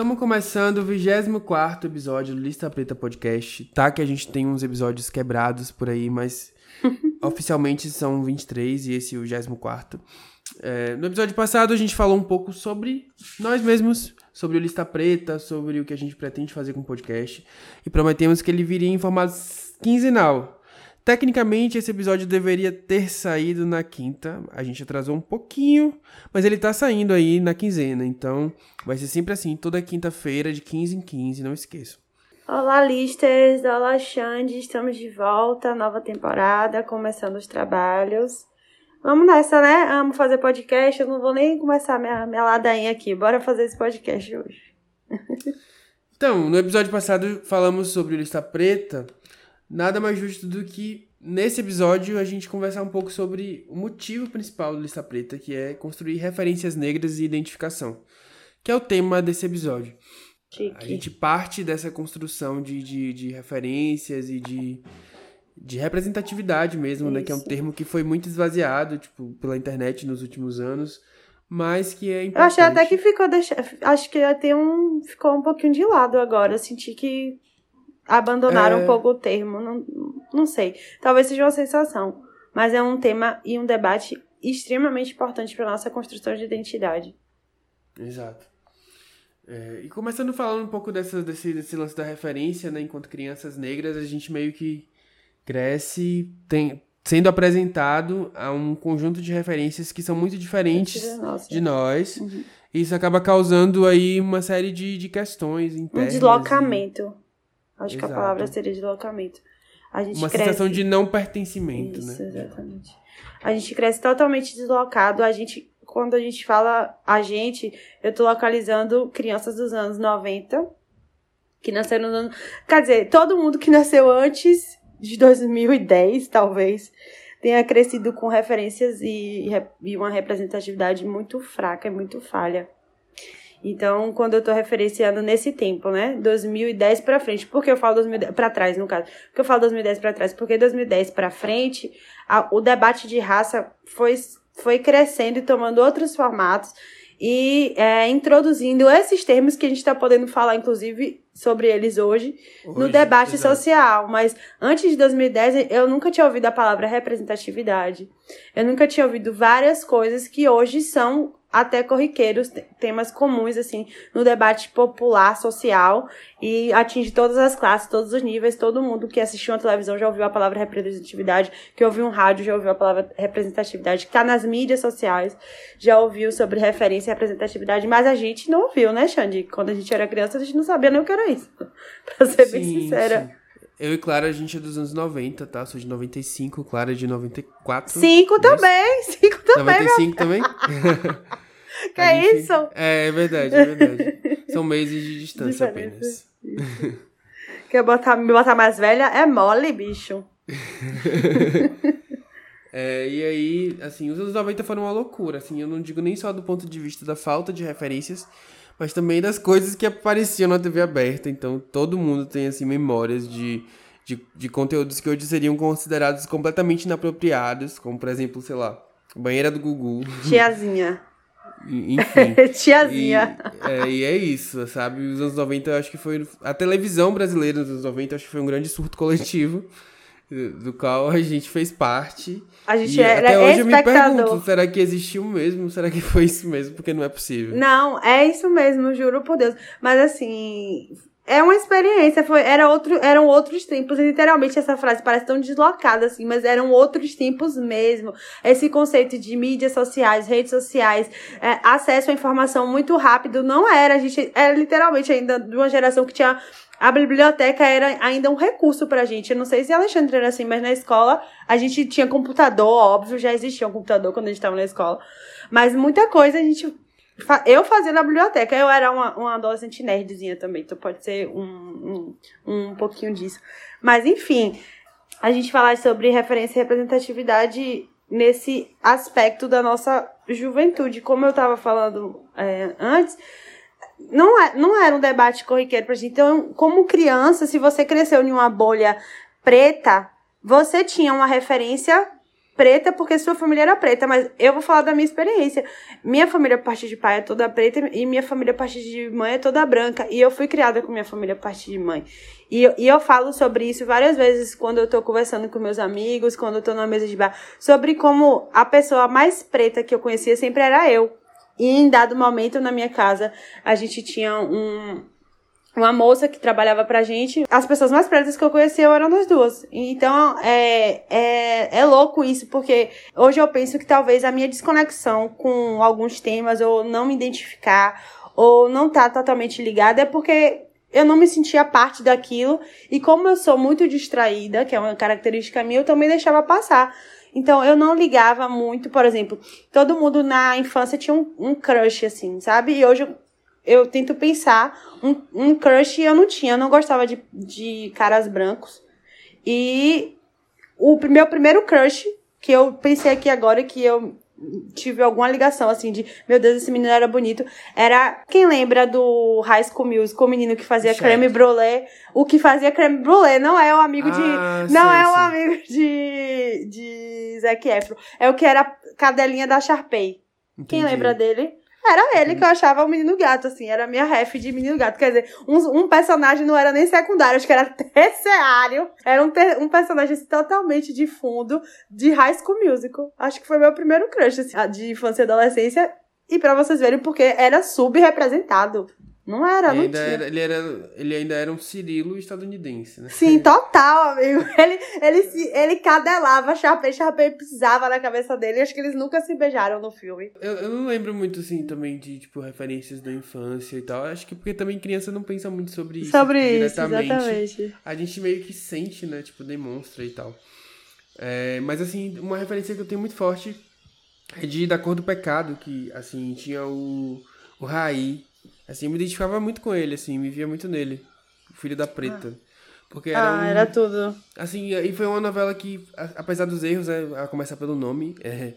Estamos começando o 24 episódio do Lista Preta Podcast. Tá que a gente tem uns episódios quebrados por aí, mas oficialmente são 23 e esse é o 24. É, no episódio passado a gente falou um pouco sobre nós mesmos, sobre o Lista Preta, sobre o que a gente pretende fazer com o podcast. E prometemos que ele viria em formato quinzenal. Tecnicamente, esse episódio deveria ter saído na quinta. A gente atrasou um pouquinho, mas ele tá saindo aí na quinzena. Então, vai ser sempre assim, toda quinta-feira, de 15 em 15, não esqueçam. Olá, listers! Olá, Xande! Estamos de volta, nova temporada, começando os trabalhos. Vamos nessa, né? Amo fazer podcast, eu não vou nem começar minha, minha ladainha aqui. Bora fazer esse podcast hoje. então, no episódio passado falamos sobre lista preta nada mais justo do que nesse episódio a gente conversar um pouco sobre o motivo principal do Lista Preta, que é construir referências negras e identificação, que é o tema desse episódio. Chique. A gente parte dessa construção de, de, de referências e de, de representatividade mesmo, Isso. né? Que é um termo que foi muito esvaziado, tipo, pela internet nos últimos anos, mas que é importante. Eu achei até que ficou... Acho que até um... ficou um pouquinho de lado agora. Eu senti que abandonaram é... um pouco o termo, não, não sei. Talvez seja uma sensação, mas é um tema e um debate extremamente importante para nossa construção de identidade. Exato. É, e começando falando um pouco dessa, desse, desse lance da referência, né? Enquanto crianças negras, a gente meio que cresce tem, sendo apresentado a um conjunto de referências que são muito diferentes de nós. Uhum. E isso acaba causando aí uma série de, de questões internas. Um deslocamento. Acho Exato. que a palavra seria deslocamento. A gente Uma cresce... sensação de não pertencimento, Isso, né? exatamente. A gente cresce totalmente deslocado. A gente, quando a gente fala a gente, eu tô localizando crianças dos anos 90, que nasceram nos anos. Quer dizer, todo mundo que nasceu antes de 2010, talvez, tenha crescido com referências e, e uma representatividade muito fraca e muito falha. Então, quando eu tô referenciando nesse tempo, né? 2010 para frente. Por que eu falo 2010 para trás, no caso? Por que eu falo 2010 para trás? Porque 2010 para frente, a, o debate de raça foi, foi crescendo e tomando outros formatos e é, introduzindo esses termos que a gente está podendo falar, inclusive, sobre eles hoje, hoje no debate social. Mas antes de 2010, eu nunca tinha ouvido a palavra representatividade. Eu nunca tinha ouvido várias coisas que hoje são até corriqueiros, temas comuns, assim, no debate popular, social, e atinge todas as classes, todos os níveis, todo mundo que assistiu a televisão já ouviu a palavra representatividade, que ouviu um rádio já ouviu a palavra representatividade, que tá nas mídias sociais, já ouviu sobre referência e representatividade, mas a gente não ouviu, né, Xande? Quando a gente era criança, a gente não sabia nem o que era isso, pra ser sim, bem sincera. Sim. Eu e Clara, a gente é dos anos 90, tá? Sou de 95, Clara é de 94. 5 também, 5 também. 95 também? que é gente... isso? É, é verdade, é verdade. São meses de distância apenas. Quer botar, me botar mais velha? É mole, bicho. é, e aí, assim, os anos 90 foram uma loucura, assim, eu não digo nem só do ponto de vista da falta de referências, mas também das coisas que apareciam na TV aberta. Então, todo mundo tem, assim, memórias de, de, de conteúdos que hoje seriam considerados completamente inapropriados, como, por exemplo, sei lá, banheira do Gugu. Tiazinha. Enfim. Tiazinha. E é, e é, isso, sabe? Os anos 90, eu acho que foi. A televisão brasileira nos anos 90, eu acho que foi um grande surto coletivo do qual a gente fez parte. A gente e era até hoje eu me pergunto, será que existiu mesmo? Será que foi isso mesmo? Porque não é possível. Não, é isso mesmo, juro por Deus. Mas assim, é uma experiência, foi, era outro, eram outros tempos, literalmente essa frase parece tão deslocada assim, mas eram outros tempos mesmo. Esse conceito de mídias sociais, redes sociais, é, acesso à informação muito rápido, não era, a gente era literalmente ainda de uma geração que tinha a biblioteca era ainda um recurso pra gente. Eu não sei se Alexandre era assim, mas na escola a gente tinha computador, óbvio, já existia um computador quando a gente estava na escola. Mas muita coisa a gente. Eu fazia na biblioteca. Eu era uma, uma adolescente nerdzinha também, então pode ser um, um, um pouquinho disso. Mas enfim, a gente falar sobre referência e representatividade nesse aspecto da nossa juventude. Como eu estava falando é, antes não, é, não era um debate corriqueiro pra gente. Então, como criança, se você cresceu em uma bolha preta, você tinha uma referência preta porque sua família era preta, mas eu vou falar da minha experiência. Minha família, a partir de pai, é toda preta e minha família, a partir de mãe, é toda branca. E eu fui criada com minha família, a partir de mãe. E eu, e eu falo sobre isso várias vezes quando eu tô conversando com meus amigos, quando eu tô numa mesa de bar, sobre como a pessoa mais preta que eu conhecia sempre era eu. E em dado momento na minha casa, a gente tinha um, uma moça que trabalhava pra gente. As pessoas mais pretas que eu conhecia eram nós duas. Então, é, é, é louco isso, porque hoje eu penso que talvez a minha desconexão com alguns temas, ou não me identificar, ou não estar tá totalmente ligada, é porque eu não me sentia parte daquilo. E como eu sou muito distraída, que é uma característica minha, eu também deixava passar. Então, eu não ligava muito, por exemplo, todo mundo na infância tinha um, um crush, assim, sabe? E hoje eu tento pensar um, um crush eu não tinha, eu não gostava de, de caras brancos. E o meu primeiro crush, que eu pensei aqui agora que eu tive alguma ligação, assim, de meu Deus, esse menino era bonito. Era, quem lembra do High School Music, o menino que fazia Check. creme brulee? O que fazia creme brulee não é o amigo ah, de... Não é o amigo de, de Zac Efron. É o que era cadelinha da Sharpay. Entendi. Quem lembra dele? Era ele que eu achava o menino gato, assim, era a minha ref de menino gato. Quer dizer, um, um personagem não era nem secundário, acho que era terciário. Era um, ter, um personagem assim, totalmente de fundo de High School Musical. Acho que foi meu primeiro crush assim, de infância e adolescência. E para vocês verem, porque era subrepresentado. Não era, não tinha. Era, ele, era, ele ainda era um Cirilo estadunidense, né? Sim, total, amigo. Ele, ele, se, ele cadelava Sharpay, Sharpay pisava na cabeça dele. Acho que eles nunca se beijaram no filme. Eu, eu não lembro muito, assim, também de, tipo, referências da infância e tal. Acho que porque também criança não pensa muito sobre isso. Sobre isso, exatamente. A gente meio que sente, né? Tipo, demonstra e tal. É, mas, assim, uma referência que eu tenho muito forte é de Da Cor do Pecado, que, assim, tinha o, o Raí, Assim, eu me identificava muito com ele, assim, me via muito nele. O Filho da Preta. Ah. Porque era ah, um, era tudo. Assim, e foi uma novela que, apesar dos erros, é, a começar pelo nome, é,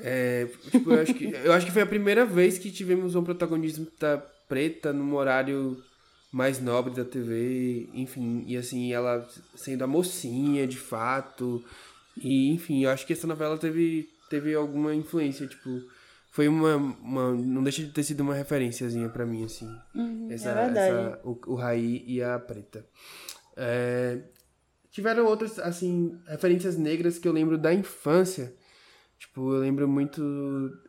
é, tipo, eu acho, que, eu acho que foi a primeira vez que tivemos um protagonismo da preta num horário mais nobre da TV, enfim, e assim, ela sendo a mocinha, de fato, e enfim, eu acho que essa novela teve, teve alguma influência, tipo, foi uma, uma. Não deixa de ter sido uma referenciazinha para mim, assim. Uhum, essa, é verdade. Essa, o, o Raí e a Preta. É, tiveram outras, assim, referências negras que eu lembro da infância. Tipo, eu lembro muito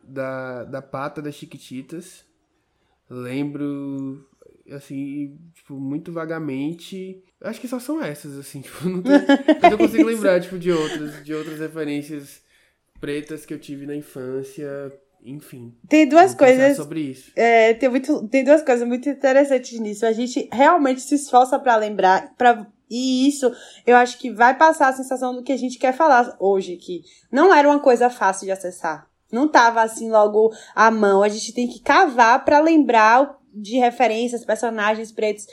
da, da pata das Chiquititas. Lembro, assim, tipo, muito vagamente. Acho que só são essas, assim, tipo, não, tenho, não consigo lembrar, tipo, de outras, de outras referências pretas que eu tive na infância enfim. Tem duas coisas. sobre isso. É, tem, muito, tem duas coisas muito interessantes nisso. A gente realmente se esforça para lembrar, para e isso, eu acho que vai passar a sensação do que a gente quer falar hoje, que não era uma coisa fácil de acessar. Não tava assim logo à mão. A gente tem que cavar para lembrar de referências, personagens pretos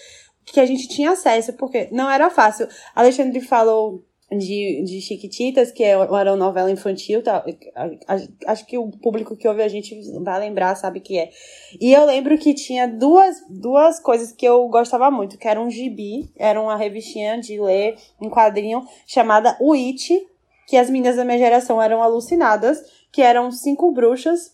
que a gente tinha acesso, porque não era fácil. Alexandre falou de, de Chiquititas, que é uma novela infantil, tá? Acho que o público que ouve a gente vai lembrar, sabe que é. E eu lembro que tinha duas, duas coisas que eu gostava muito, que era um gibi, era uma revistinha de ler, um quadrinho, chamada It, que as meninas da minha geração eram alucinadas, que eram cinco bruxas,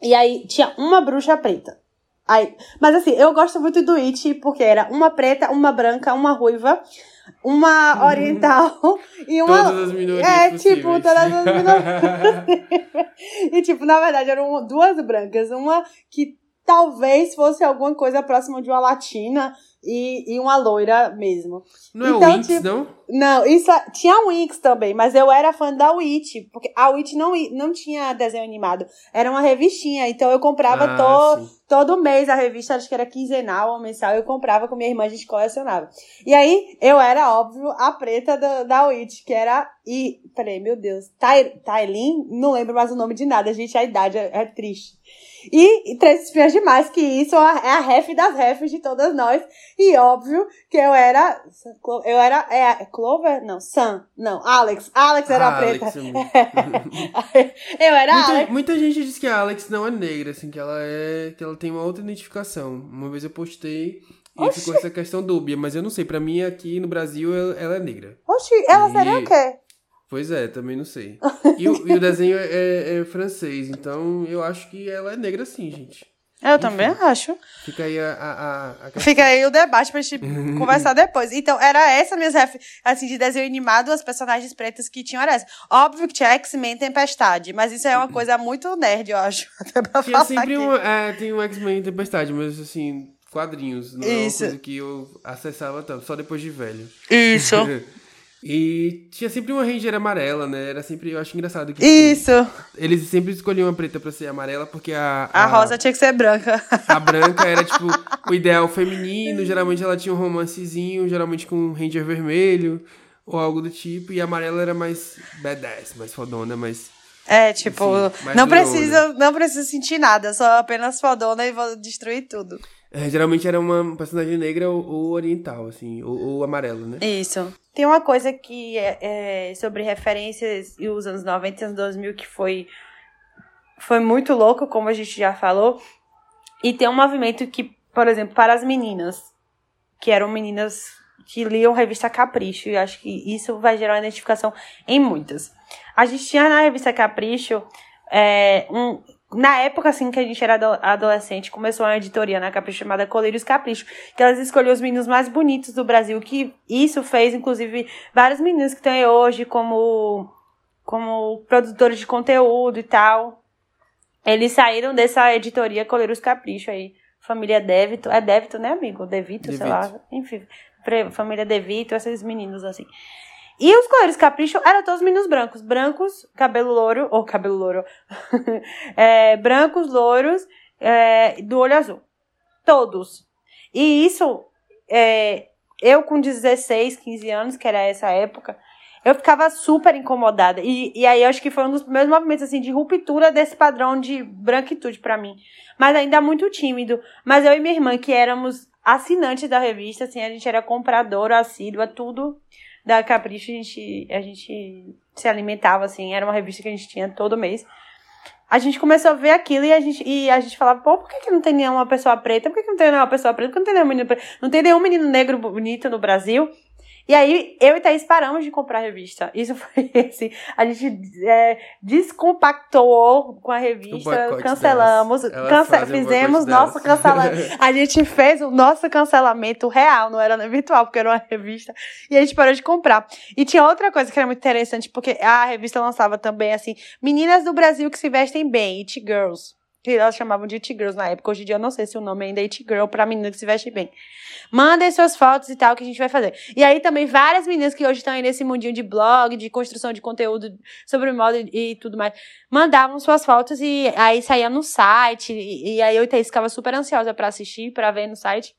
e aí tinha uma bruxa preta. Aí, mas assim, eu gosto muito do It, porque era uma preta, uma branca, uma ruiva, uma oriental e uma. Todas as minorias. É, possíveis. tipo, todas as minorias. e, tipo, na verdade, eram duas brancas. Uma que talvez fosse alguma coisa próxima de uma latina e, e uma loira mesmo. Não então, é o Winx, tipo, não? Não, isso é, tinha o Winx também, mas eu era fã da Witch, porque a Witch não, não tinha desenho animado, era uma revistinha, então eu comprava ah, to, todo mês a revista, acho que era quinzenal ou mensal, eu comprava com minha irmã, a gente colecionava. E aí, eu era, óbvio, a preta do, da Witch, que era, e, peraí, meu Deus, Tailin? Não lembro mais o nome de nada, gente, a idade é, é triste. E, Três Espiãs Demais, que isso é a ref das refs de todas nós. E óbvio que eu era. Eu era. É, Clover? Não, Sam. Não, Alex. Alex era a preta. eu era muita, Alex. Muita gente diz que a Alex não é negra, assim, que ela é. que ela tem uma outra identificação. Uma vez eu postei. E Oxi. ficou essa questão dúbia, mas eu não sei. Pra mim, aqui no Brasil, ela, ela é negra. Oxi, ela e... seria o quê? Pois é, também não sei. E o, e o desenho é, é, é francês, então eu acho que ela é negra sim, gente. Eu também acho. Fica aí a, a, a Fica aí o debate pra gente conversar depois. Então, era essa minha ref... assim, de desenho animado, as personagens pretas que tinham era essa. Óbvio que tinha X-Men Tempestade, mas isso é uma coisa muito nerd, eu acho. Até pra Tinha falar sempre aqui. um, é, tem um X-Men Tempestade, mas assim, quadrinhos. Não é uma Isso. coisa que eu acessava tanto, só depois de velho. Isso. E tinha sempre uma Ranger amarela, né? Era sempre, eu acho engraçado que tipo, Isso. eles sempre escolhiam a preta pra ser amarela, porque a, A rosa tinha que ser branca. A branca era, tipo, o ideal feminino. Geralmente ela tinha um romancezinho, geralmente com um ranger vermelho ou algo do tipo. E a amarela era mais badass, mais fodona, mais... É, tipo, mais não precisa, não precisa sentir nada, só apenas fodona e vou destruir tudo. É, geralmente era uma personagem negra ou, ou oriental, assim, ou, ou amarelo, né? Isso. Tem uma coisa que é, é sobre referências e os anos 90 e anos 2000 que foi, foi muito louco, como a gente já falou. E tem um movimento que, por exemplo, para as meninas, que eram meninas que liam revista Capricho, e acho que isso vai gerar uma identificação em muitas. A gente tinha na revista Capricho, é, um, na época assim que a gente era ado- adolescente, começou uma editoria na Capricho chamada Colírios Capricho, que elas escolhiam os meninos mais bonitos do Brasil, que isso fez, inclusive, vários meninos que estão aí hoje como, como produtores de conteúdo e tal. Eles saíram dessa editoria Colírios Capricho aí. Família Devito. É Devito, né, amigo? Devito, sei lá. Devito. Enfim, família Devito, esses meninos assim. E os Colírios Capricho eram todos meninos brancos. Brancos, cabelo louro, ou cabelo louro. É, brancos, louros, é, do olho azul. Todos. E isso, é, eu com 16, 15 anos, que era essa época, eu ficava super incomodada. E, e aí eu acho que foi um dos primeiros movimentos assim, de ruptura desse padrão de branquitude pra mim. Mas ainda muito tímido. Mas eu e minha irmã, que éramos assinantes da revista, assim, a gente era compradora, assídua, tudo da Capricho, a gente, a gente se alimentava, assim, era uma revista que a gente tinha todo mês. A gente começou a ver aquilo e a gente, e a gente falava, pô, por que, que não tem nenhuma pessoa preta? Por que, que não tem nenhuma pessoa preta? Por que não tem nenhum menino preto? Não tem nenhum menino negro bonito no Brasil? E aí, eu e Thaís paramos de comprar a revista. Isso foi assim, a gente é, descompactou com a revista, cancelamos, cance- fizemos nosso cancelamento. A gente fez o nosso cancelamento real, não era virtual, porque era uma revista. E a gente parou de comprar. E tinha outra coisa que era muito interessante, porque a revista lançava também, assim, meninas do Brasil que se vestem bem, It Girls. Que elas chamavam de It Girls na época. Hoje em dia eu não sei se o nome ainda é It Girl pra menina que se veste bem. Mandem suas fotos e tal que a gente vai fazer. E aí também várias meninas que hoje estão aí nesse mundinho de blog, de construção de conteúdo sobre moda e, tudo mais, mandavam suas fotos e aí saía no site. E, e aí eu e ficava super ansiosa pra assistir, pra ver no site.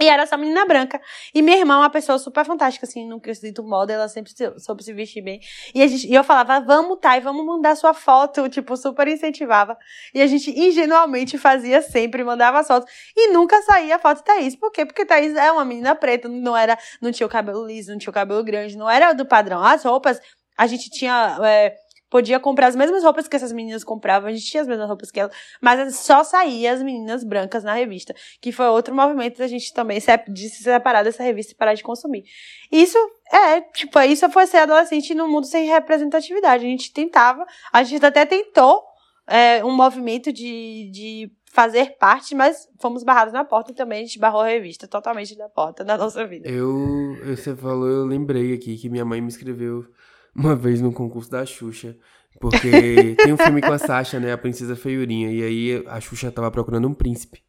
E era essa menina branca. E minha irmã é uma pessoa super fantástica, assim, no quesito moda, ela sempre se- soube se vestir bem. E, a gente, e eu falava, vamos, Thay, vamos mandar sua foto, tipo, super incentivava. E a gente ingenuamente fazia sempre, mandava fotos. E nunca saía a foto de Thaís. Por quê? Porque Thaís é uma menina preta, não era, não tinha o cabelo liso, não tinha o cabelo grande, não era do padrão. As roupas, a gente tinha. é, podia comprar as mesmas roupas que essas meninas compravam, a gente tinha as mesmas roupas que elas, mas só saía as meninas brancas na revista, que foi outro movimento da gente também de se separar dessa revista e parar de consumir. Isso é, tipo, isso foi ser adolescente num mundo sem representatividade. A gente tentava, a gente até tentou é, um movimento de, de fazer parte, mas fomos barrados na porta e também a gente barrou a revista totalmente da porta da nossa vida. Eu, eu- você falou, eu lembrei aqui que minha mãe me escreveu uma vez no concurso da Xuxa. Porque tem um filme com a Sasha, né? A Princesa Feiurinha. E aí a Xuxa tava procurando um príncipe.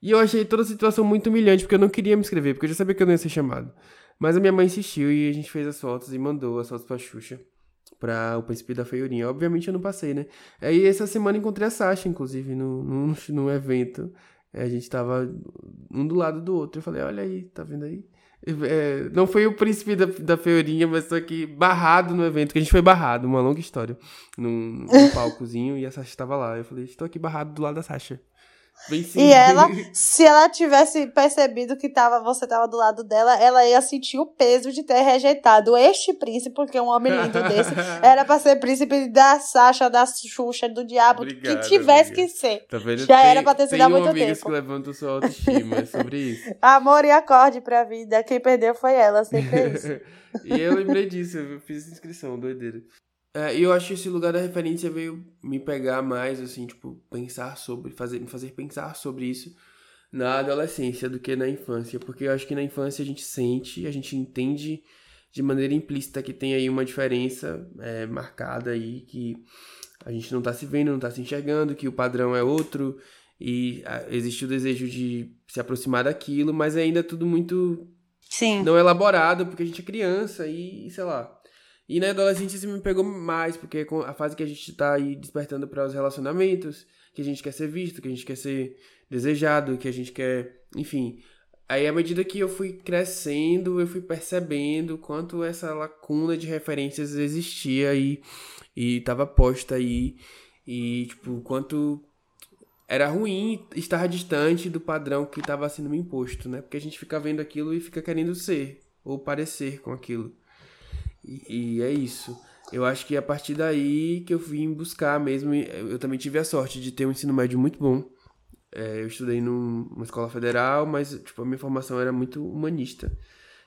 E eu achei toda a situação muito humilhante, porque eu não queria me inscrever, porque eu já sabia que eu não ia ser chamado. Mas a minha mãe insistiu e a gente fez as fotos e mandou as fotos pra Xuxa. Pra o príncipe da Feiurinha. Obviamente eu não passei, né? Aí essa semana encontrei a Sasha, inclusive, no, no, no evento. É, A gente tava um do lado do outro. Eu falei, olha aí, tá vendo aí? É, não foi o príncipe da, da Feiurinha, mas tô aqui barrado no evento, que a gente foi barrado, uma longa história. Num, num palcozinho e a Sasha tava lá. Eu falei, estou aqui barrado do lado da Sasha. E ela, se ela tivesse percebido que tava, você tava do lado dela, ela ia sentir o peso de ter rejeitado este príncipe, porque um homem lindo desse era pra ser príncipe da Sasha, da Xuxa, do diabo, Obrigado, que tivesse amiga. que ser. Tá Já tem, era pra ter sido há muito tempo. que levantam sua autoestima, é sobre isso. Amor e acorde pra vida. Quem perdeu foi ela, sempre é isso. e eu lembrei disso, eu fiz inscrição, doideira. É, e eu acho que esse lugar da referência veio me pegar mais, assim, tipo, pensar sobre, fazer, me fazer pensar sobre isso na adolescência do que na infância. Porque eu acho que na infância a gente sente, a gente entende de maneira implícita que tem aí uma diferença é, marcada aí, que a gente não tá se vendo, não tá se enxergando, que o padrão é outro, e existe o desejo de se aproximar daquilo, mas é ainda tudo muito Sim. não elaborado, porque a gente é criança e, sei lá. E na adolescência isso me pegou mais, porque é a fase que a gente tá aí despertando para os relacionamentos, que a gente quer ser visto, que a gente quer ser desejado, que a gente quer, enfim. Aí à medida que eu fui crescendo, eu fui percebendo quanto essa lacuna de referências existia aí e estava posta aí e tipo, quanto era ruim estar distante do padrão que estava sendo me imposto, né? Porque a gente fica vendo aquilo e fica querendo ser ou parecer com aquilo. E, é isso. Eu acho que a partir daí que eu vim buscar mesmo. Eu também tive a sorte de ter um ensino médio muito bom. É, eu estudei numa escola federal, mas tipo, a minha formação era muito humanista.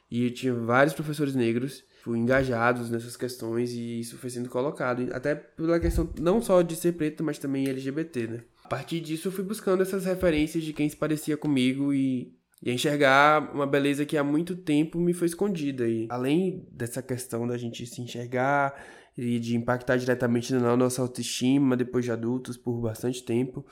E eu tinha vários professores negros fui engajados nessas questões e isso foi sendo colocado. Até pela questão não só de ser preto, mas também LGBT, né? A partir disso eu fui buscando essas referências de quem se parecia comigo e e enxergar uma beleza que há muito tempo me foi escondida. E além dessa questão da gente se enxergar e de impactar diretamente na nossa autoestima depois de adultos por bastante tempo,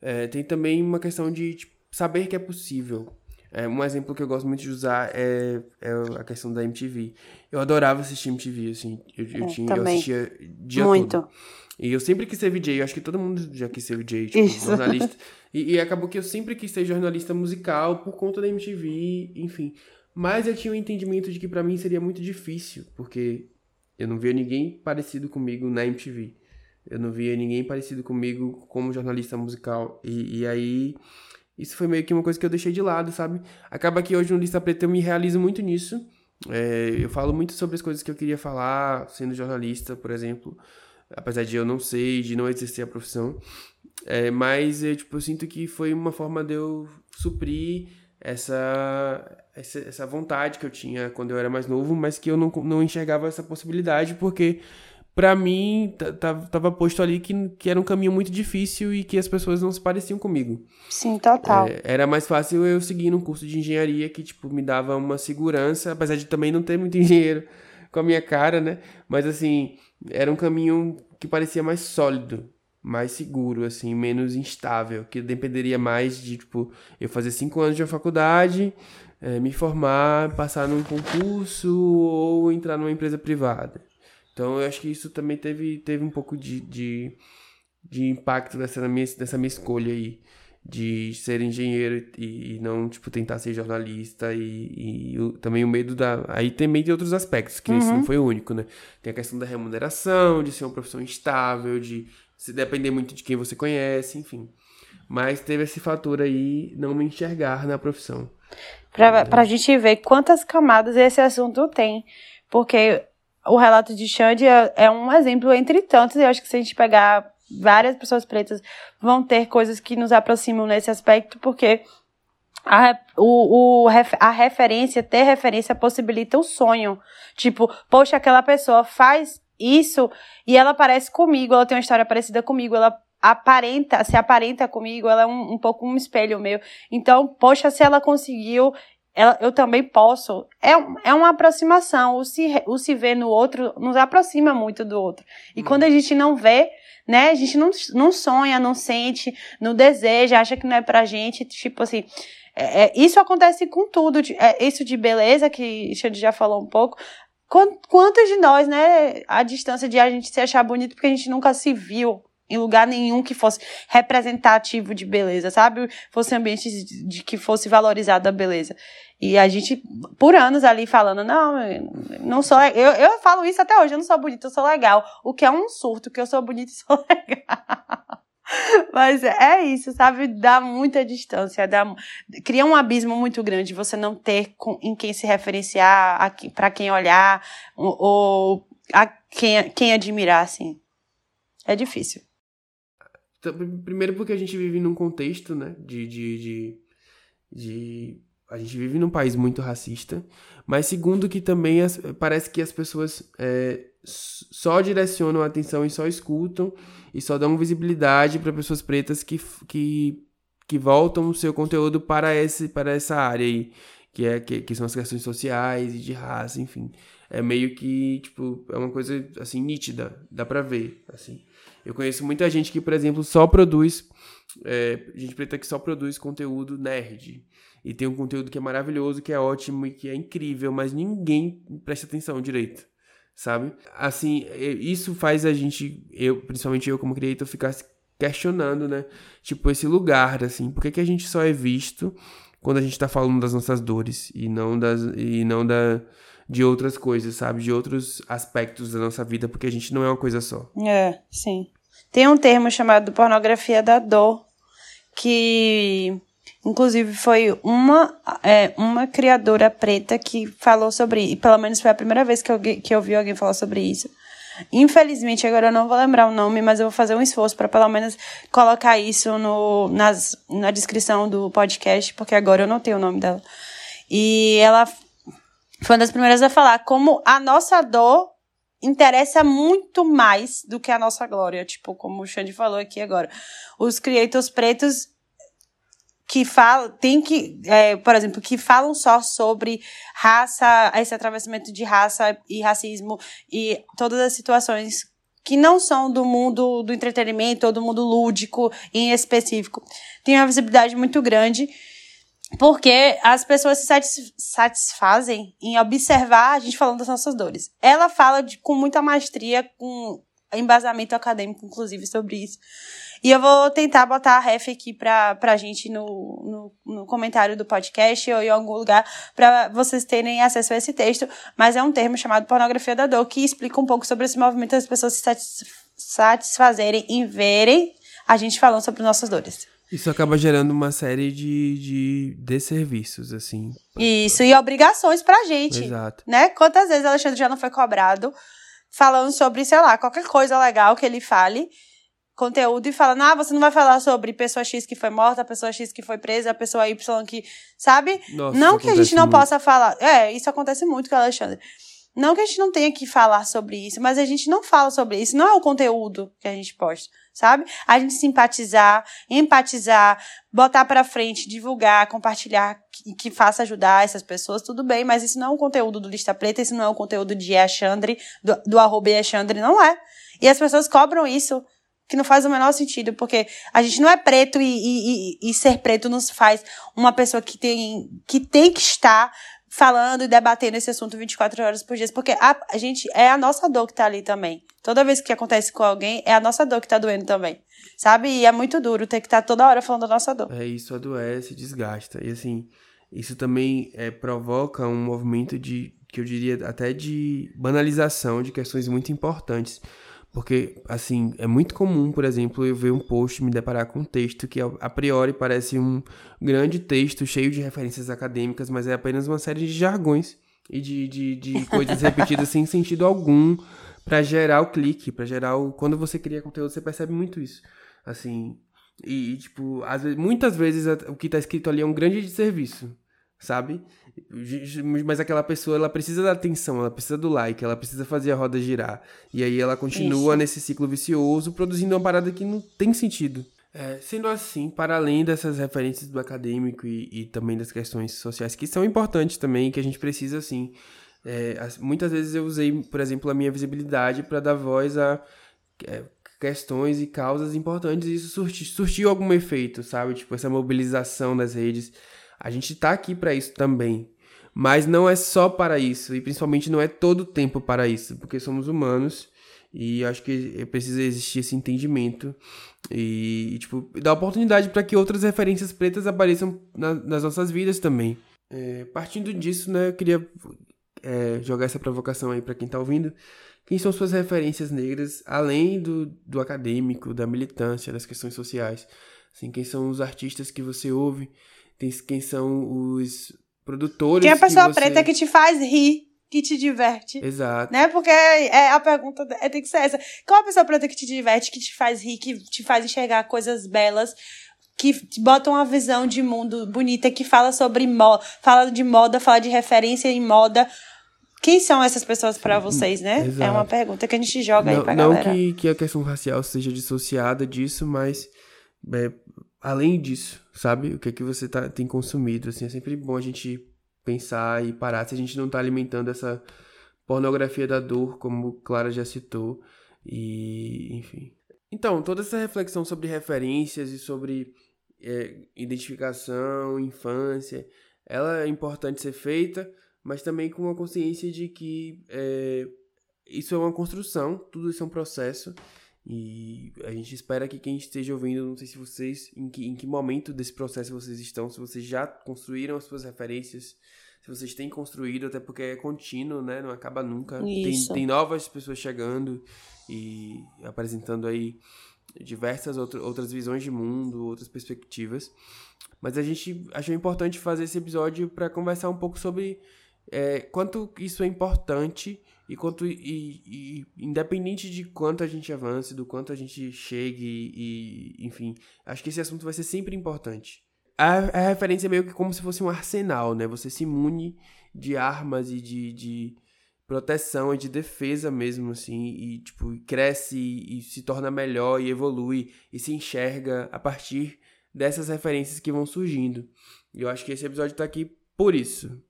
é, tem também uma questão de tipo, saber que é possível. É, um exemplo que eu gosto muito de usar é, é a questão da MTV. Eu adorava assistir MTV, assim. Eu, eu, é, tinha, eu assistia dia muito. todo. E eu sempre quis ser VJ, eu acho que todo mundo já quis ser VJ, tipo, Isso. jornalista. E, e, acabou que eu sempre quis ser jornalista musical por conta da MTV, enfim. Mas eu tinha um entendimento de que para mim seria muito difícil, porque eu não via ninguém parecido comigo na MTV. Eu não via ninguém parecido comigo como jornalista musical. E, e aí, isso foi meio que uma coisa que eu deixei de lado, sabe? Acaba que hoje no Lista Preta eu me realizo muito nisso. É, eu falo muito sobre as coisas que eu queria falar, sendo jornalista, por exemplo. Apesar de eu não sei, de não exercer a profissão. É, mas eu, tipo, eu sinto que foi uma forma de eu suprir essa, essa, essa vontade que eu tinha quando eu era mais novo, mas que eu não, não enxergava essa possibilidade, porque para mim tava posto ali que, que era um caminho muito difícil e que as pessoas não se pareciam comigo. Sim, total. É, era mais fácil eu seguir num curso de engenharia que, tipo, me dava uma segurança, apesar de também não ter muito engenheiro com a minha cara, né? Mas, assim, era um caminho que parecia mais sólido mais seguro, assim, menos instável, que dependeria mais de, tipo, eu fazer cinco anos de faculdade, é, me formar, passar num concurso ou entrar numa empresa privada. Então, eu acho que isso também teve, teve um pouco de, de, de impacto dessa minha, dessa minha escolha aí de ser engenheiro e, e não, tipo, tentar ser jornalista e, e o, também o medo da... Aí também tem outros aspectos, que uhum. esse não foi o único, né? Tem a questão da remuneração, de ser uma profissão estável, de se depender muito de quem você conhece, enfim. Mas teve esse fator aí, não me enxergar na profissão. Pra, pra gente ver quantas camadas esse assunto tem. Porque o relato de Xande é, é um exemplo entre tantos, eu acho que se a gente pegar várias pessoas pretas vão ter coisas que nos aproximam nesse aspecto, porque a, o, o, a referência, ter referência possibilita o sonho. Tipo, poxa, aquela pessoa faz isso e ela parece comigo, ela tem uma história parecida comigo, ela aparenta, se aparenta comigo, ela é um, um pouco um espelho meu. Então, poxa, se ela conseguiu, ela, eu também posso. É, é uma aproximação. O se, o se ver no outro nos aproxima muito do outro. E hum. quando a gente não vê, né? A gente não, não sonha, não sente, não deseja, acha que não é pra gente. Tipo assim. É, é, isso acontece com tudo. É, isso de beleza, que o Xande já falou um pouco. Quantos de nós, né? A distância de a gente se achar bonito porque a gente nunca se viu em lugar nenhum que fosse representativo de beleza, sabe? Fosse ambiente de, que fosse valorizado a beleza. E a gente, por anos ali falando, não, não sou. Eu, eu falo isso até hoje, eu não sou bonita, eu sou legal. O que é um surto, que eu sou bonita e sou legal. Mas é isso, sabe? Dá muita distância, dá, cria um abismo muito grande você não ter com, em quem se referenciar, para quem olhar, ou, ou a quem, quem admirar, assim. É difícil. Então, primeiro porque a gente vive num contexto, né, de, de, de, de a gente vive num país muito racista, mas segundo que também as, parece que as pessoas é, só direcionam a atenção e só escutam e só dão visibilidade para pessoas pretas que, que, que voltam o seu conteúdo para, esse, para essa área aí, que, é, que, que são as questões sociais e de raça, enfim. É meio que, tipo, é uma coisa, assim, nítida, dá pra ver, assim. Eu conheço muita gente que, por exemplo, só produz, é, gente preta que só produz conteúdo nerd, e tem um conteúdo que é maravilhoso, que é ótimo e que é incrível, mas ninguém presta atenção direito, sabe? Assim, isso faz a gente, eu, principalmente eu como criador, ficar questionando, né? Tipo, esse lugar, assim, por que, que a gente só é visto quando a gente tá falando das nossas dores e não das e não da de outras coisas, sabe? De outros aspectos da nossa vida, porque a gente não é uma coisa só. É, sim. Tem um termo chamado pornografia da dor, que Inclusive, foi uma, é, uma criadora preta que falou sobre E pelo menos foi a primeira vez que eu, que eu vi alguém falar sobre isso. Infelizmente, agora eu não vou lembrar o nome, mas eu vou fazer um esforço para pelo menos colocar isso no, nas, na descrição do podcast, porque agora eu não tenho o nome dela. E ela foi uma das primeiras a falar como a nossa dor interessa muito mais do que a nossa glória. Tipo, como o Xande falou aqui agora. Os creators pretos que falam, tem que, é, por exemplo, que falam só sobre raça, esse atravessamento de raça e racismo e todas as situações que não são do mundo do entretenimento ou do mundo lúdico em específico. Tem uma visibilidade muito grande porque as pessoas se satisfazem em observar a gente falando das nossas dores. Ela fala de, com muita maestria, com embasamento acadêmico, inclusive, sobre isso. E eu vou tentar botar a ref aqui pra, pra gente no, no, no comentário do podcast ou em algum lugar para vocês terem acesso a esse texto. Mas é um termo chamado pornografia da dor que explica um pouco sobre esse movimento das pessoas se satisfazerem em verem a gente falando sobre nossas dores. Isso acaba gerando uma série de, de desserviços, assim. Isso, e obrigações pra gente. Exato. Né? Quantas vezes Alexandre já não foi cobrado falando sobre, sei lá, qualquer coisa legal que ele fale conteúdo e falando, ah, você não vai falar sobre pessoa X que foi morta, pessoa X que foi presa, a pessoa Y que. Sabe? Nossa, não que a gente não muito. possa falar. É, isso acontece muito com a Alexandre. Não que a gente não tenha que falar sobre isso, mas a gente não fala sobre isso. Não é o conteúdo que a gente posta, sabe? A gente simpatizar, empatizar, botar pra frente, divulgar, compartilhar, que, que faça ajudar essas pessoas, tudo bem, mas isso não é o conteúdo do Lista Preta, isso não é o conteúdo de Alexandre, do, do arroba Alexandre, não é. E as pessoas cobram isso que não faz o menor sentido, porque a gente não é preto e, e, e, ser preto nos faz uma pessoa que tem que, tem que estar falando e debatendo esse assunto 24 horas por dia, porque a, a gente é a nossa dor que tá ali também. Toda vez que acontece com alguém, é a nossa dor que tá doendo também. Sabe? E é muito duro ter que estar tá toda hora falando da nossa dor. É, isso adoece, desgasta. E assim, isso também é, provoca um movimento de, que eu diria até de banalização de questões muito importantes. Porque, assim, é muito comum, por exemplo, eu ver um post e me deparar com um texto que a priori parece um grande texto cheio de referências acadêmicas, mas é apenas uma série de jargões e de, de, de coisas repetidas sem sentido algum para gerar o clique, para gerar o. Quando você cria conteúdo, você percebe muito isso. Assim. E, tipo, às vezes, muitas vezes o que tá escrito ali é um grande serviço, sabe? Mas aquela pessoa, ela precisa da atenção, ela precisa do like, ela precisa fazer a roda girar. E aí ela continua Isso. nesse ciclo vicioso, produzindo uma parada que não tem sentido. É, sendo assim, para além dessas referências do acadêmico e, e, também das questões sociais, que são importantes também, que a gente precisa, assim. É, muitas vezes eu usei, por exemplo, a minha visibilidade para dar voz a é, questões e causas importantes e isso surti, surtiu algum efeito, sabe? Tipo, essa mobilização das redes a gente tá aqui para isso também. Mas não é só para isso, e principalmente não é todo o tempo para isso, porque somos humanos e acho que precisa existir esse entendimento e, e tipo, dar oportunidade para que outras referências pretas apareçam na, nas nossas vidas também. É, partindo disso, né, eu queria é, jogar essa provocação aí para quem tá ouvindo. Quem são suas referências negras, além do, do acadêmico, da militância, das questões sociais? Assim, quem são os artistas que você ouve? Quem são os produtores Quem é a pessoa que você... preta que te faz rir? que te diverte. Exato. Né? Porque é, a pergunta é, tem que ser essa. Qual a pessoa preta que te diverte, que te faz rir, que te faz enxergar coisas belas, que te bota uma visão de mundo bonita, que fala sobre moda, fala de moda, fala de referência em moda. Quem são essas pessoas para vocês, né? Exato. É uma pergunta que a gente joga não, aí pra não galera. Não que, que a questão racial seja dissociada disso, mas é, além disso, sabe? O que é que você tá, tem consumido, assim, é sempre bom a gente pensar e parar se a gente não está alimentando essa pornografia da dor, como Clara já citou, e enfim. Então, toda essa reflexão sobre referências e sobre é, identificação, infância, ela é importante ser feita, mas também com a consciência de que é, isso é uma construção, tudo isso é um processo, e a gente espera que quem esteja ouvindo, não sei se vocês, em que, em que momento desse processo vocês estão, se vocês já construíram as suas referências, se vocês têm construído, até porque é contínuo, né? Não acaba nunca. Tem, tem novas pessoas chegando e apresentando aí diversas outro, outras visões de mundo, outras perspectivas. Mas a gente achou importante fazer esse episódio para conversar um pouco sobre é, quanto isso é importante e quanto e, e, independente de quanto a gente avance, do quanto a gente chegue e, enfim, acho que esse assunto vai ser sempre importante. A, a referência é meio que como se fosse um arsenal, né? Você se imune de armas e de, de proteção e de defesa mesmo, assim, e tipo, cresce e, e se torna melhor e evolui e se enxerga a partir dessas referências que vão surgindo. E eu acho que esse episódio tá aqui por isso.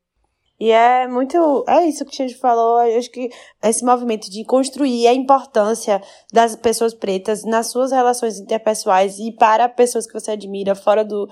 E é muito. É isso que a gente falou. Eu acho que esse movimento de construir a importância das pessoas pretas nas suas relações interpessoais e para pessoas que você admira fora do,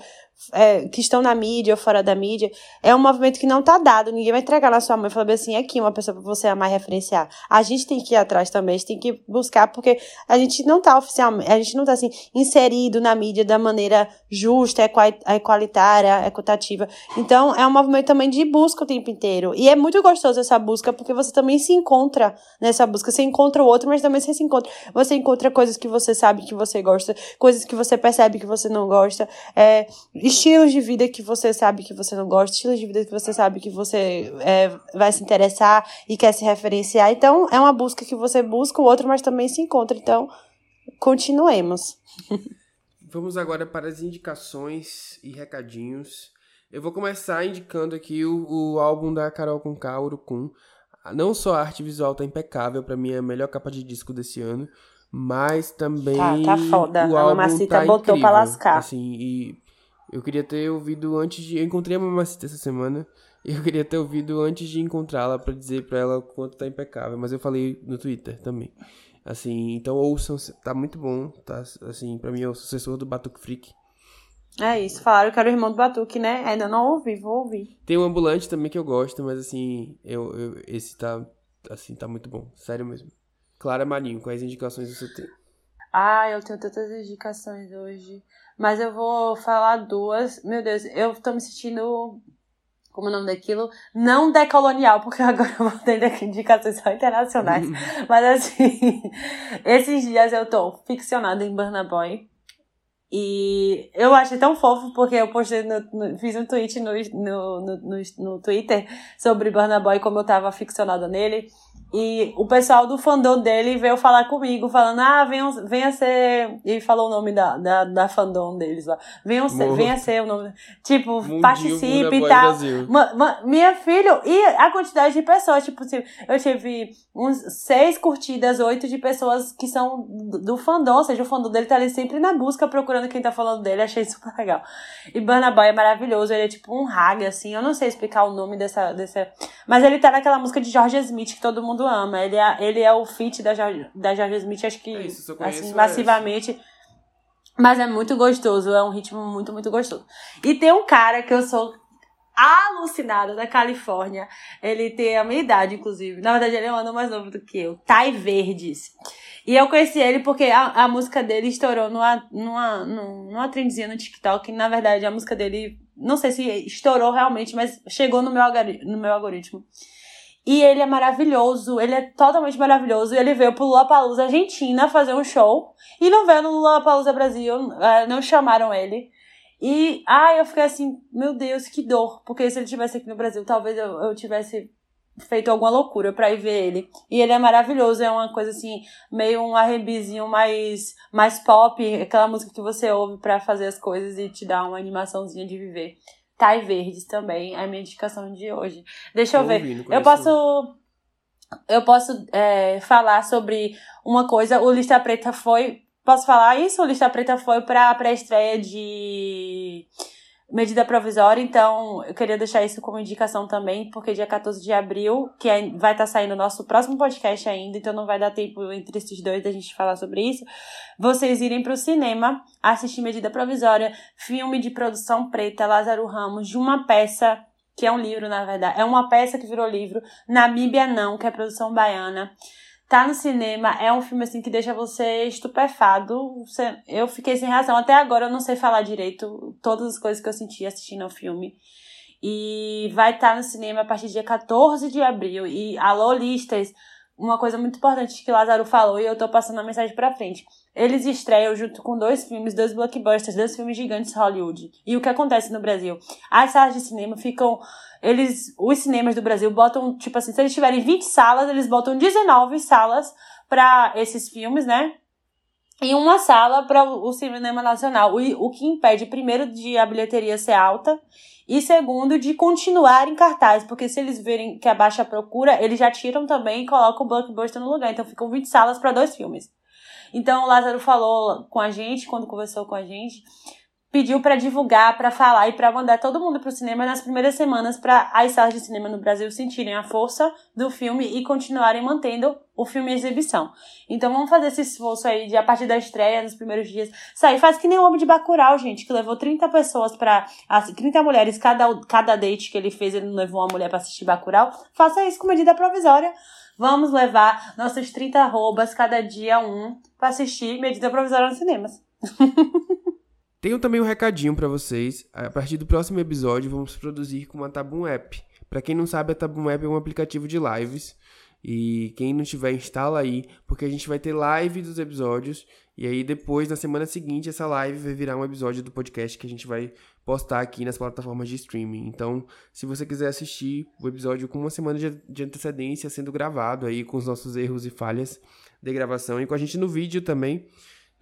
é, que estão na mídia ou fora da mídia, é um movimento que não tá dado. Ninguém vai entregar na sua mãe e falar assim, aqui uma pessoa para você amar e referenciar. A gente tem que ir atrás também, a gente tem que buscar, porque a gente não tá oficialmente, a gente não tá assim, inserido na mídia da maneira justa, equalitária, equitativa. Então, é um movimento também de busca o tempo inteiro. E é muito gostoso essa busca, porque você também se encontra nessa busca. Você encontra o outro, mas também você se encontra. Você encontra coisas que você sabe que você gosta, coisas que você percebe que você não gosta. É, estilos de vida que você sabe que você não gosta, estilos de vida que você sabe que você é, vai se interessar e quer se referenciar. Então, é uma busca que você busca o outro, mas também se encontra. Então, continuemos. Vamos agora para as indicações e recadinhos. Eu vou começar indicando aqui o, o álbum da Carol Conká, Urucum. Não só a arte visual tá impecável, para mim é a melhor capa de disco desse ano, mas também tá, tá foda. o a álbum Mamacita tá botou incrível, pra lascar. Assim, e eu queria ter ouvido antes de. Eu encontrei a Mamacita essa semana. E eu queria ter ouvido antes de encontrá-la para dizer para ela o quanto tá impecável. Mas eu falei no Twitter também. Assim, então ouçam, tá muito bom. Tá, assim, pra mim é o sucessor do Batuque Freak. É isso, falaram que era o irmão do Batuque, né? Ainda não ouvi, vou ouvir. Tem um ambulante também que eu gosto, mas assim, eu, eu esse tá, assim, tá muito bom. Sério mesmo. Clara Marinho, quais indicações você tem? Ah, eu tenho tantas indicações hoje. Mas eu vou falar duas. Meu Deus, eu tô me sentindo. Como é o nome daquilo? Não decolonial, porque agora eu vou ter indicações só internacionais. Mas assim, esses dias eu tô ficcionada em Burna Boy. E eu achei tão fofo porque eu postei no, no, fiz um tweet no, no, no, no, Twitter sobre Burna Boy, como eu tava ficcionada nele. E o pessoal do fandom dele veio falar comigo, falando, ah, venha, venha ser. E falou o nome da, da, da fandom deles lá. Venha ser, venha ser o nome. Tipo, Mundinho, participe e tal. Ma, ma, minha filha, e a quantidade de pessoas, tipo, eu tive uns seis curtidas, oito de pessoas que são do, do fandom, ou seja, o fandom dele tá ali sempre na busca, procurando quem tá falando dele, achei super legal. E Burna Boy é maravilhoso, ele é tipo um rag, assim, eu não sei explicar o nome dessa, dessa. Mas ele tá naquela música de George Smith que todo mundo ama. Ele é, ele é o feat da, da Smith, acho que é isso, assim, massivamente. Mas é muito gostoso, é um ritmo muito, muito gostoso. E tem um cara que eu sou alucinada da Califórnia. Ele tem a minha idade, inclusive. Na verdade, ele é um ano mais novo do que eu. Tai Verdes. E eu conheci ele porque a, a música dele estourou numa, numa, numa trendzinha no TikTok. Na verdade, a música dele, não sei se estourou realmente, mas chegou no meu, no meu algoritmo. E ele é maravilhoso, ele é totalmente maravilhoso. Ele veio pro Lollapalooza Argentina fazer um show. E não veio no Lollapalooza Brasil, é, não chamaram ele. E, ai, eu fiquei assim, meu Deus, que dor. Porque se ele tivesse aqui no Brasil, talvez eu, eu tivesse feito alguma loucura pra ir ver ele. E ele é maravilhoso, é uma coisa assim, meio um arrebizinho mais, mais pop, aquela música que você ouve para fazer as coisas e te dá uma animaçãozinha de viver. Tai Verdes também, a minha indicação de hoje. Deixa eu ver. eu posso. Eu posso é, falar sobre uma coisa. O Lista Preta foi. Posso falar isso? O Lista Preta foi pra a estreia de medida provisória, então eu queria deixar isso como indicação também, porque dia 14 de abril, que é, vai estar tá saindo o nosso próximo podcast ainda, então não vai dar tempo entre esses dois da gente falar sobre isso. Vocês irem para o cinema assistir medida provisória, filme de produção preta, Lázaro Ramos, de uma peça que é um livro, na verdade, é uma peça que virou livro, Namíbia Não, que é produção baiana tá no cinema, é um filme assim que deixa você estupefado. Eu fiquei sem razão. Até agora eu não sei falar direito todas as coisas que eu senti assistindo ao filme. E vai estar tá no cinema a partir do dia 14 de abril. E alô, listas, uma coisa muito importante que Lázaro falou e eu tô passando a mensagem pra frente. Eles estreiam junto com dois filmes, dois blockbusters, dois filmes gigantes Hollywood. E o que acontece no Brasil? As salas de cinema ficam eles, os cinemas do Brasil botam, tipo assim, se eles tiverem 20 salas, eles botam 19 salas para esses filmes, né? E uma sala para o cinema nacional. O, o que impede, primeiro, de a bilheteria ser alta e segundo, de continuar em cartaz, porque se eles verem que abaixa a procura, eles já tiram também e colocam o blockbuster no lugar. Então ficam 20 salas para dois filmes. Então o Lázaro falou com a gente, quando conversou com a gente, pediu para divulgar, para falar e para mandar todo mundo pro cinema nas primeiras semanas para as salas de cinema no Brasil sentirem a força do filme e continuarem mantendo o filme em exibição. Então vamos fazer esse esforço aí de a partir da estreia, nos primeiros dias, sair, faz que nem o Homem de Bacurau, gente, que levou 30 pessoas para assim, 30 mulheres cada cada date que ele fez, ele não levou uma mulher para assistir Bacurau. Faça isso com medida provisória. Vamos levar nossos 30 arrobas cada dia um para assistir medida provisória nos cinemas. Tenho também um recadinho para vocês. A partir do próximo episódio, vamos produzir com a Tabum App. Para quem não sabe, a Tabum App é um aplicativo de lives. E quem não tiver, instala aí, porque a gente vai ter live dos episódios. E aí, depois, na semana seguinte, essa live vai virar um episódio do podcast que a gente vai postar aqui nas plataformas de streaming. Então, se você quiser assistir o episódio com uma semana de antecedência sendo gravado aí, com os nossos erros e falhas de gravação, e com a gente no vídeo também.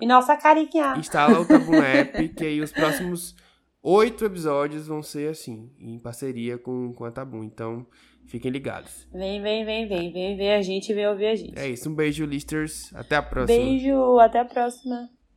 E nossa carinha. Instala o Tabum App, que aí os próximos oito episódios vão ser assim, em parceria com, com a Tabum. Então, fiquem ligados. Vem, vem, vem, vem. Vem ver a gente e vem ouvir a gente. É isso. Um beijo, listers. Até a próxima. Beijo. Até a próxima.